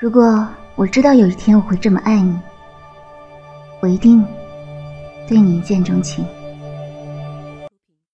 如果我知道有一天我会这么爱你我一定对你一见钟情。